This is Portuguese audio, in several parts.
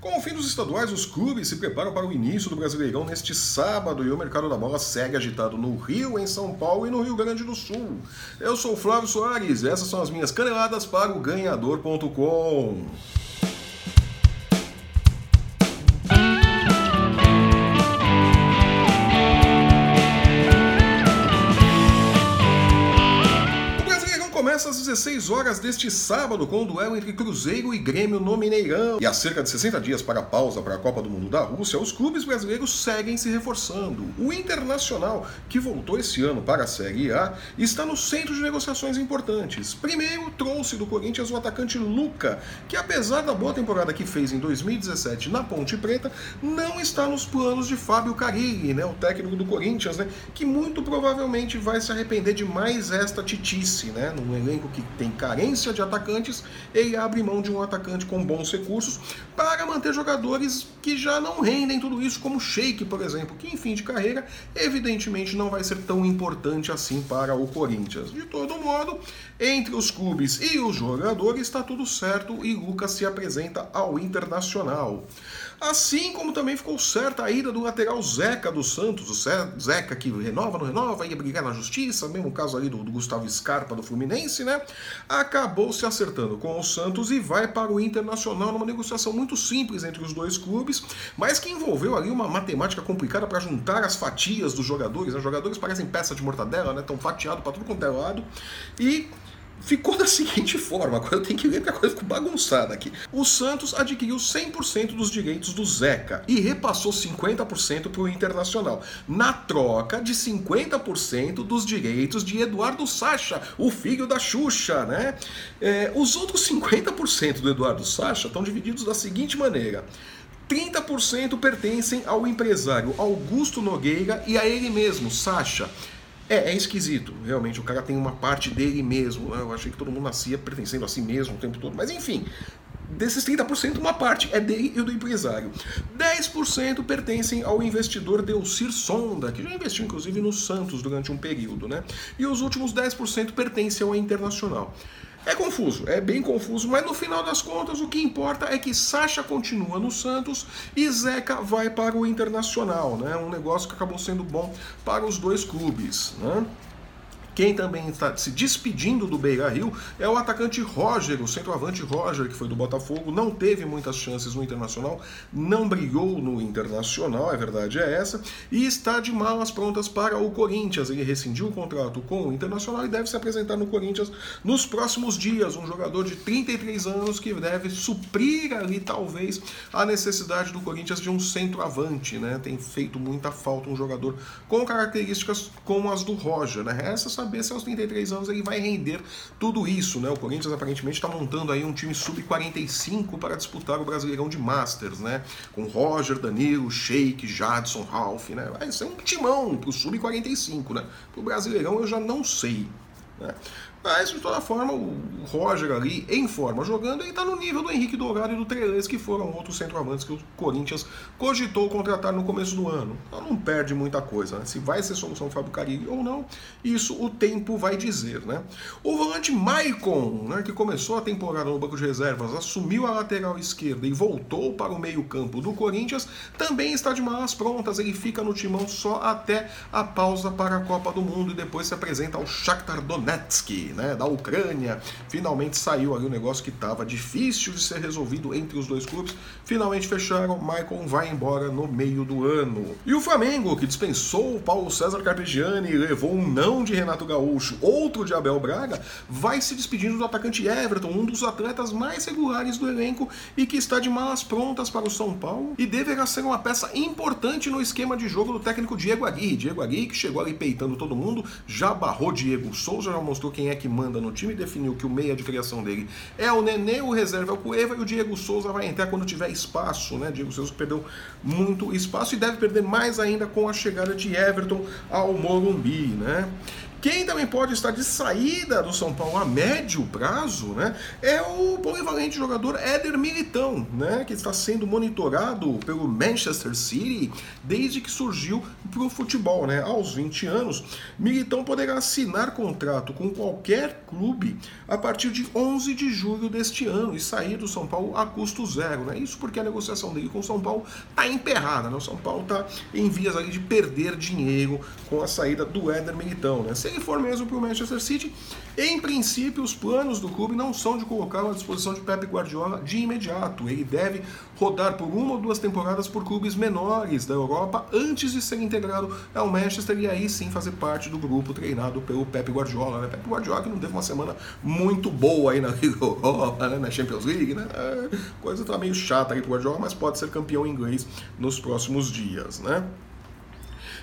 Com o fim dos estaduais, os clubes se preparam para o início do Brasileirão neste sábado e o mercado da bola segue agitado no Rio, em São Paulo e no Rio Grande do Sul. Eu sou o Flávio Soares e essas são as minhas caneladas para o ganhador.com. começa 16 horas deste sábado com o duelo entre Cruzeiro e Grêmio no Mineirão. E há cerca de 60 dias para a pausa para a Copa do Mundo da Rússia, os clubes brasileiros seguem se reforçando. O Internacional, que voltou esse ano para a Série A, está no centro de negociações importantes. Primeiro, trouxe do Corinthians o atacante Luca, que apesar da boa temporada que fez em 2017 na Ponte Preta, não está nos planos de Fábio Carilli, né, o técnico do Corinthians, né, que muito provavelmente vai se arrepender de mais esta titice, né, num elenco que tem carência de atacantes, ele abre mão de um atacante com bons recursos para manter jogadores que já não rendem tudo isso, como Sheik, por exemplo, que em fim de carreira, evidentemente não vai ser tão importante assim para o Corinthians. De todo modo, entre os clubes e os jogadores está tudo certo e Lucas se apresenta ao Internacional. Assim como também ficou certa a ida do lateral Zeca do Santos, o Zeca que renova, não renova, ia brigar na justiça, mesmo caso ali do, do Gustavo Scarpa do Fluminense, né? Acabou se acertando com o Santos e vai para o Internacional numa negociação muito simples entre os dois clubes, mas que envolveu ali uma matemática complicada para juntar as fatias dos jogadores. Os jogadores parecem peça de mortadela, né? Tão fatiado para tudo quanto é lado. E ficou da seguinte forma, agora eu tenho que ler porque a coisa ficou bagunçada aqui. O Santos adquiriu 100% dos direitos do Zeca e repassou 50% para o Internacional, na troca de 50% dos direitos de Eduardo Sacha, o filho da Xuxa, né? É, os outros 50% do Eduardo Sacha estão divididos da seguinte maneira. 30% pertencem ao empresário Augusto Nogueira e a ele mesmo, Sacha. É, é esquisito, realmente. O cara tem uma parte dele mesmo. Né? Eu achei que todo mundo nascia pertencendo a si mesmo o tempo todo. Mas enfim, desses 30%, uma parte é dele e do empresário. 10% pertencem ao investidor Delcir Sonda, que já investiu inclusive no Santos durante um período. Né? E os últimos 10% pertencem ao Internacional. É confuso, é bem confuso, mas no final das contas o que importa é que Sacha continua no Santos e Zeca vai para o Internacional, né? Um negócio que acabou sendo bom para os dois clubes, né? Quem também está se despedindo do Beira Rio é o atacante Roger, o centroavante Roger, que foi do Botafogo, não teve muitas chances no Internacional, não brilhou no Internacional, a verdade é essa, e está de malas prontas para o Corinthians. Ele rescindiu o contrato com o Internacional e deve se apresentar no Corinthians nos próximos dias. Um jogador de 33 anos que deve suprir ali, talvez, a necessidade do Corinthians de um centroavante, né? Tem feito muita falta um jogador com características como as do Roger, né? Essa saber se aos 33 anos ele vai render tudo isso, né? O Corinthians aparentemente está montando aí um time sub-45 para disputar o Brasileirão de Masters, né? Com Roger, Danilo, Sheik, Jadson, Ralph, né? Vai ser um timão pro sub-45, né? Pro Brasileirão eu já não sei. Né? Mas, de toda forma, o Roger ali, em forma, jogando, ele está no nível do Henrique Dourado e do Trelez, que foram outros centroavantes que o Corinthians cogitou contratar no começo do ano. Então não perde muita coisa, né? Se vai ser solução Fábio Carilli ou não, isso o tempo vai dizer, né? O volante Maicon, né, que começou a temporada no banco de reservas, assumiu a lateral esquerda e voltou para o meio-campo do Corinthians, também está de malas prontas, ele fica no timão só até a pausa para a Copa do Mundo e depois se apresenta ao Shakhtar Donetsk, né, da Ucrânia. Finalmente saiu ali o um negócio que estava difícil de ser resolvido entre os dois clubes. Finalmente fecharam, Michael vai embora no meio do ano. E o Flamengo, que dispensou o Paulo César Carpegiani e levou um não de Renato Gaúcho, outro de Abel Braga, vai se despedindo do atacante Everton, um dos atletas mais regulares do elenco e que está de malas prontas para o São Paulo e deverá ser uma peça importante no esquema de jogo do técnico Diego Aguirre. Diego Aguirre que chegou ali peitando todo mundo, já barrou Diego Souza, já mostrou quem é que que manda no time definiu que o meia de criação dele é o Nenê, o reserva é o Cueva e o Diego Souza vai entrar quando tiver espaço, né? Diego Souza perdeu muito espaço e deve perder mais ainda com a chegada de Everton ao Morumbi, né? Quem também pode estar de saída do São Paulo a médio prazo, né, é o polivalente jogador Éder Militão, né, que está sendo monitorado pelo Manchester City desde que surgiu para o futebol, né, aos 20 anos. Militão poderá assinar contrato com qualquer clube a partir de 11 de julho deste ano e sair do São Paulo a custo zero, né? Isso porque a negociação dele com o São Paulo está emperrada, né? O São Paulo está em vias ali de perder dinheiro com a saída do Éder Militão, né? Se ele for mesmo para o Manchester City, em princípio os planos do clube não são de colocá-lo à disposição de Pep Guardiola de imediato. Ele deve rodar por uma ou duas temporadas por clubes menores da Europa antes de ser integrado ao Manchester e aí sim fazer parte do grupo treinado pelo Pep Guardiola, né? Pep Guardiola que não teve uma semana muito boa aí na Liga Europa, né? na Champions League, né? É, coisa tá meio chata aí pro Guardiola, mas pode ser campeão inglês nos próximos dias, né?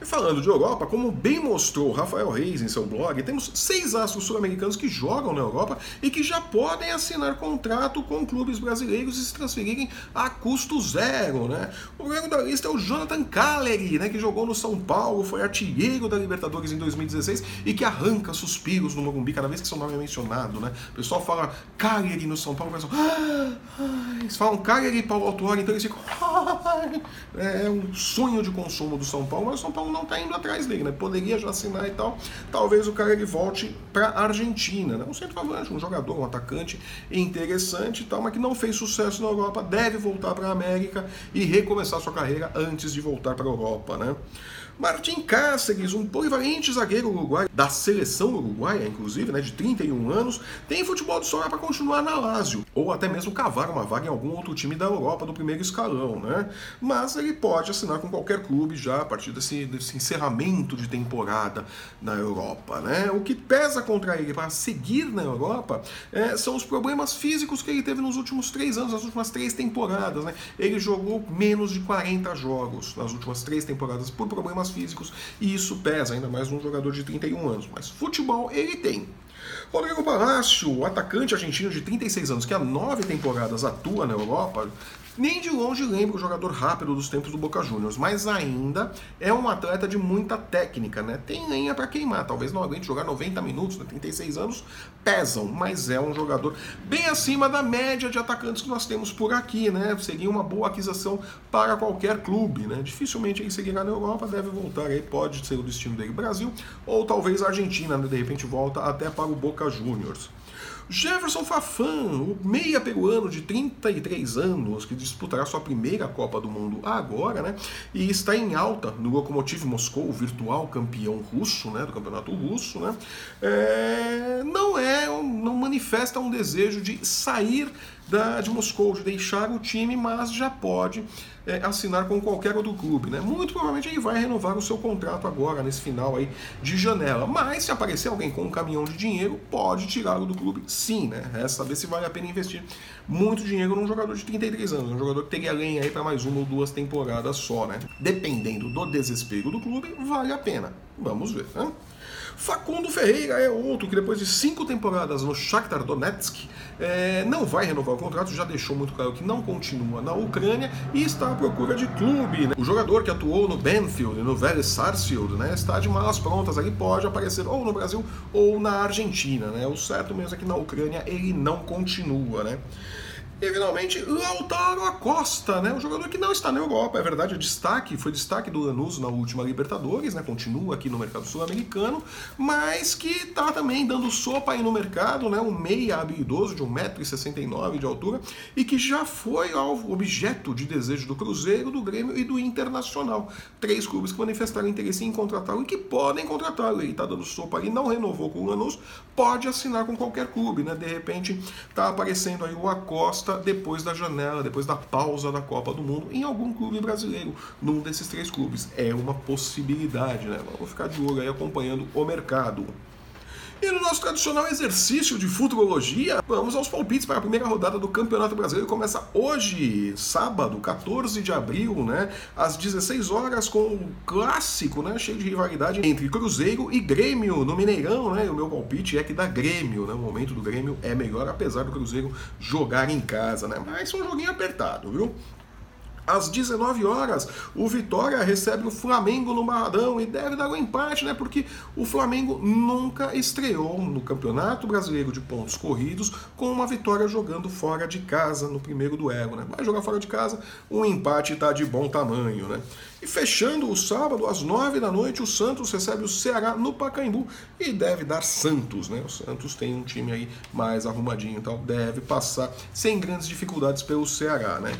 E falando de Europa, como bem mostrou Rafael Reis em seu blog, temos seis astros sul-americanos que jogam na Europa e que já podem assinar contrato com clubes brasileiros e se transferirem a custo zero. Né? O primeiro da lista é o Jonathan Caleri, né, que jogou no São Paulo, foi artilheiro da Libertadores em 2016 e que arranca suspiros no Morumbi cada vez que seu nome é mencionado. Né? O pessoal fala Caleri no São Paulo, o pessoal, ah, eles falam Caleri e Paulo Autuori, então eles ficam é um sonho de consumo do São Paulo, mas o São Paulo não está indo atrás dele, né? Poderia já assinar e tal. Talvez o cara ele volte para Argentina, né? Um centroavante, um jogador, um atacante interessante e tal, mas que não fez sucesso na Europa, deve voltar para a América e recomeçar sua carreira antes de voltar para a Europa, né? Martin Cáceres, um polivalente zagueiro uruguaio, da seleção uruguaia, inclusive, né, de 31 anos, tem futebol de sobra para continuar na Lazio, ou até mesmo cavar uma vaga em algum outro time da Europa do primeiro escalão, né? Mas ele pode assinar com qualquer clube já a partir desse, desse encerramento de temporada na Europa, né? O que pesa contra ele para seguir na Europa é, são os problemas físicos que ele teve nos últimos três anos, nas últimas três temporadas, né? Ele jogou menos de 40 jogos nas últimas três temporadas por problemas problemas físicos e isso pesa, ainda mais num jogador de 31 anos. Mas futebol ele tem. Rodrigo Palácio, atacante argentino de 36 anos, que há nove temporadas atua na Europa, nem de longe lembra o jogador rápido dos tempos do Boca Juniors, mas ainda é um atleta de muita técnica, né? Tem lenha para queimar, talvez não aguente jogar 90 minutos, né? 36 anos pesam, mas é um jogador bem acima da média de atacantes que nós temos por aqui, né? Seria uma boa aquisição para qualquer clube, né? Dificilmente ele seguirá na Europa, deve voltar aí, pode ser o destino dele Brasil ou talvez a Argentina, né? De repente volta até para o Boca Juniors. Jefferson Fafan, o meia peruano de 33 anos, que disputará sua primeira Copa do Mundo agora, né? E está em alta no Lokomotiv Moscou, virtual campeão russo, né? Do campeonato russo, né? É, não é, não manifesta um desejo de sair da, de Moscou, de deixar o time, mas já pode é, assinar com qualquer outro clube. Né? Muito provavelmente ele vai renovar o seu contrato agora, nesse final aí de janela. Mas se aparecer alguém com um caminhão de dinheiro, pode tirá-lo do clube sim, né? Resta saber se vale a pena investir muito dinheiro num jogador de 33 anos, um jogador que teria lenha aí para mais uma ou duas temporadas só, né? Dependendo do desespero do clube, vale a pena. Vamos ver, né? Facundo Ferreira é outro que depois de cinco temporadas no Shakhtar Donetsk é, não vai renovar o contrato, já deixou muito claro que não continua na Ucrânia e está à procura de clube. Né? O jogador que atuou no Benfield, no Vélez Sarsfield, né, está de malas prontas, ali pode aparecer ou no Brasil ou na Argentina. Né? O certo mesmo é que na Ucrânia ele não continua. Né? E finalmente, Lautaro Acosta, né? Um jogador que não está na Europa, é verdade, o destaque, foi destaque do Lanús na última Libertadores, né? Continua aqui no mercado sul-americano, mas que está também dando sopa aí no mercado, né? Um meia habilidoso de 1,69m de altura e que já foi alvo, objeto de desejo do Cruzeiro, do Grêmio e do Internacional. Três clubes que manifestaram interesse em contratá-lo e que podem contratá-lo. Ele está dando sopa ali, não renovou com o Lanús, pode assinar com qualquer clube, né? De repente está aparecendo aí o Acosta depois da janela, depois da pausa da Copa do Mundo, em algum clube brasileiro, num desses três clubes. É uma possibilidade, né? Vamos ficar de olho aí acompanhando o mercado. E no nosso tradicional exercício de futurologia, vamos aos palpites para a primeira rodada do Campeonato Brasileiro. Começa hoje, sábado, 14 de abril, né? Às 16 horas, com o clássico, né? Cheio de rivalidade entre Cruzeiro e Grêmio no Mineirão, né? O meu palpite é que dá Grêmio, né? O momento do Grêmio é melhor, apesar do Cruzeiro jogar em casa, né? Mas é um joguinho apertado, viu? Às 19 horas, o Vitória recebe o Flamengo no Barradão e deve dar um empate, né? Porque o Flamengo nunca estreou no Campeonato Brasileiro de Pontos Corridos com uma vitória jogando fora de casa no primeiro duelo, né? Vai jogar fora de casa, um empate está de bom tamanho, né? E fechando o sábado, às 9 da noite, o Santos recebe o Ceará no Pacaembu e deve dar Santos, né? O Santos tem um time aí mais arrumadinho, então deve passar sem grandes dificuldades pelo Ceará, né?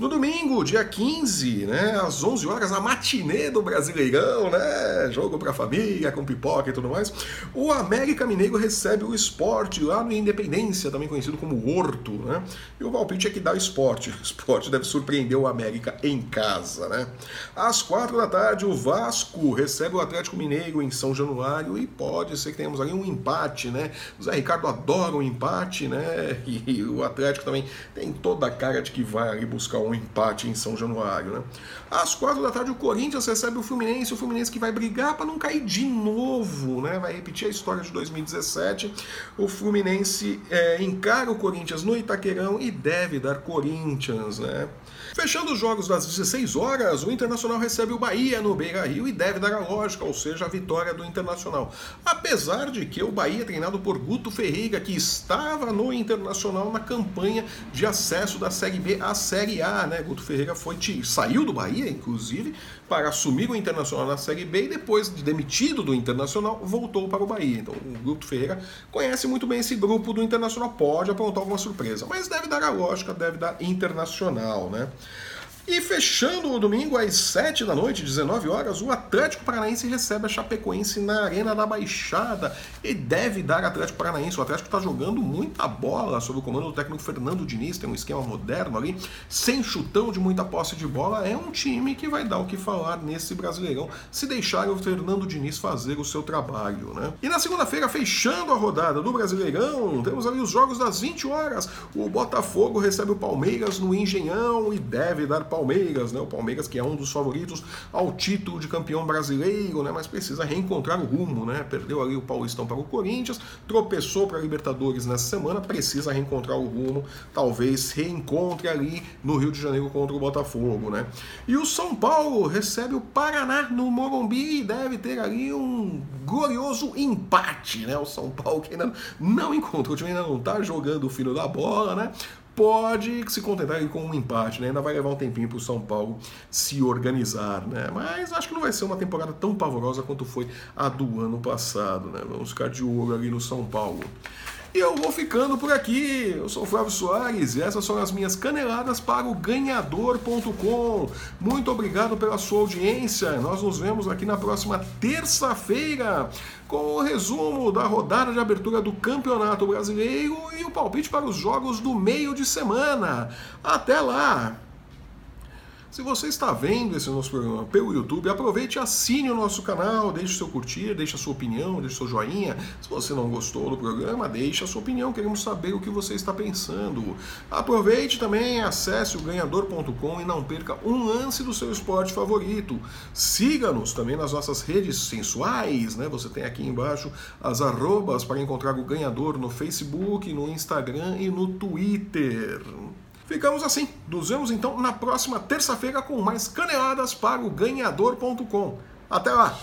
No domingo, dia 15, né, às 11 horas, a matinê do Brasileirão, né, jogo pra família, com pipoca e tudo mais, o América Mineiro recebe o esporte lá no Independência, também conhecido como Horto, né, e o palpite é que dá o esporte. O esporte deve surpreender o América em casa, né. Às 4 da tarde, o Vasco recebe o Atlético Mineiro em São Januário e pode ser que tenhamos ali um empate, né. O Zé Ricardo adora um empate, né, e o Atlético também tem toda a cara de que vai ali buscar um um empate em São Januário. Né? Às quatro da tarde, o Corinthians recebe o Fluminense, o Fluminense que vai brigar para não cair de novo, né? vai repetir a história de 2017. O Fluminense é, encara o Corinthians no Itaquerão e deve dar Corinthians. Né? Fechando os jogos das 16 horas, o Internacional recebe o Bahia no Beira Rio e deve dar a lógica, ou seja, a vitória do Internacional. Apesar de que o Bahia, treinado por Guto Ferreira, que estava no Internacional na campanha de acesso da Série B à Série A, né? Guto Ferreira foi saiu do Bahia, inclusive, para assumir o Internacional na Série B e depois de demitido do Internacional, voltou para o Bahia. Então, o Guto Ferreira conhece muito bem esse grupo do Internacional, pode aprontar alguma surpresa, mas deve dar a lógica, deve dar Internacional, né? E fechando o domingo às 7 da noite, 19 horas, o Atlético Paranaense recebe a Chapecoense na Arena da Baixada e deve dar Atlético Paranaense. O Atlético está jogando muita bola sob o comando do técnico Fernando Diniz, tem um esquema moderno ali, sem chutão de muita posse de bola. É um time que vai dar o que falar nesse Brasileirão se deixar o Fernando Diniz fazer o seu trabalho, né? E na segunda-feira, fechando a rodada do Brasileirão, temos ali os jogos das 20 horas. O Botafogo recebe o Palmeiras no Engenhão e deve dar Palmeiras Palmeiras, né? O Palmeiras que é um dos favoritos ao título de campeão brasileiro, né? Mas precisa reencontrar o rumo, né? Perdeu ali o Paulistão para o Corinthians, tropeçou para a Libertadores nessa semana, precisa reencontrar o rumo, talvez reencontre ali no Rio de Janeiro contra o Botafogo, né? E o São Paulo recebe o Paraná no Morumbi e deve ter ali um glorioso empate, né? O São Paulo que ainda não encontrou, o time ainda não está jogando o filho da bola, né? Pode se contentar com um empate, né? Ainda vai levar um tempinho para o São Paulo se organizar, né? Mas acho que não vai ser uma temporada tão pavorosa quanto foi a do ano passado, né? Vamos ficar de olho ali no São Paulo. E eu vou ficando por aqui. Eu sou o Flávio Soares e essas são as minhas caneladas para o ganhador.com. Muito obrigado pela sua audiência. Nós nos vemos aqui na próxima terça-feira com o resumo da rodada de abertura do Campeonato Brasileiro e o palpite para os jogos do meio de semana. Até lá! Se você está vendo esse nosso programa pelo YouTube, aproveite e assine o nosso canal, deixe seu curtir, deixe a sua opinião, deixe seu joinha. Se você não gostou do programa, deixe a sua opinião, queremos saber o que você está pensando. Aproveite também, acesse o ganhador.com e não perca um lance do seu esporte favorito. Siga-nos também nas nossas redes sensuais, né? Você tem aqui embaixo as arrobas para encontrar o ganhador no Facebook, no Instagram e no Twitter. Ficamos assim. Nos vemos então na próxima terça-feira com mais caneladas para o ganhador.com. Até lá!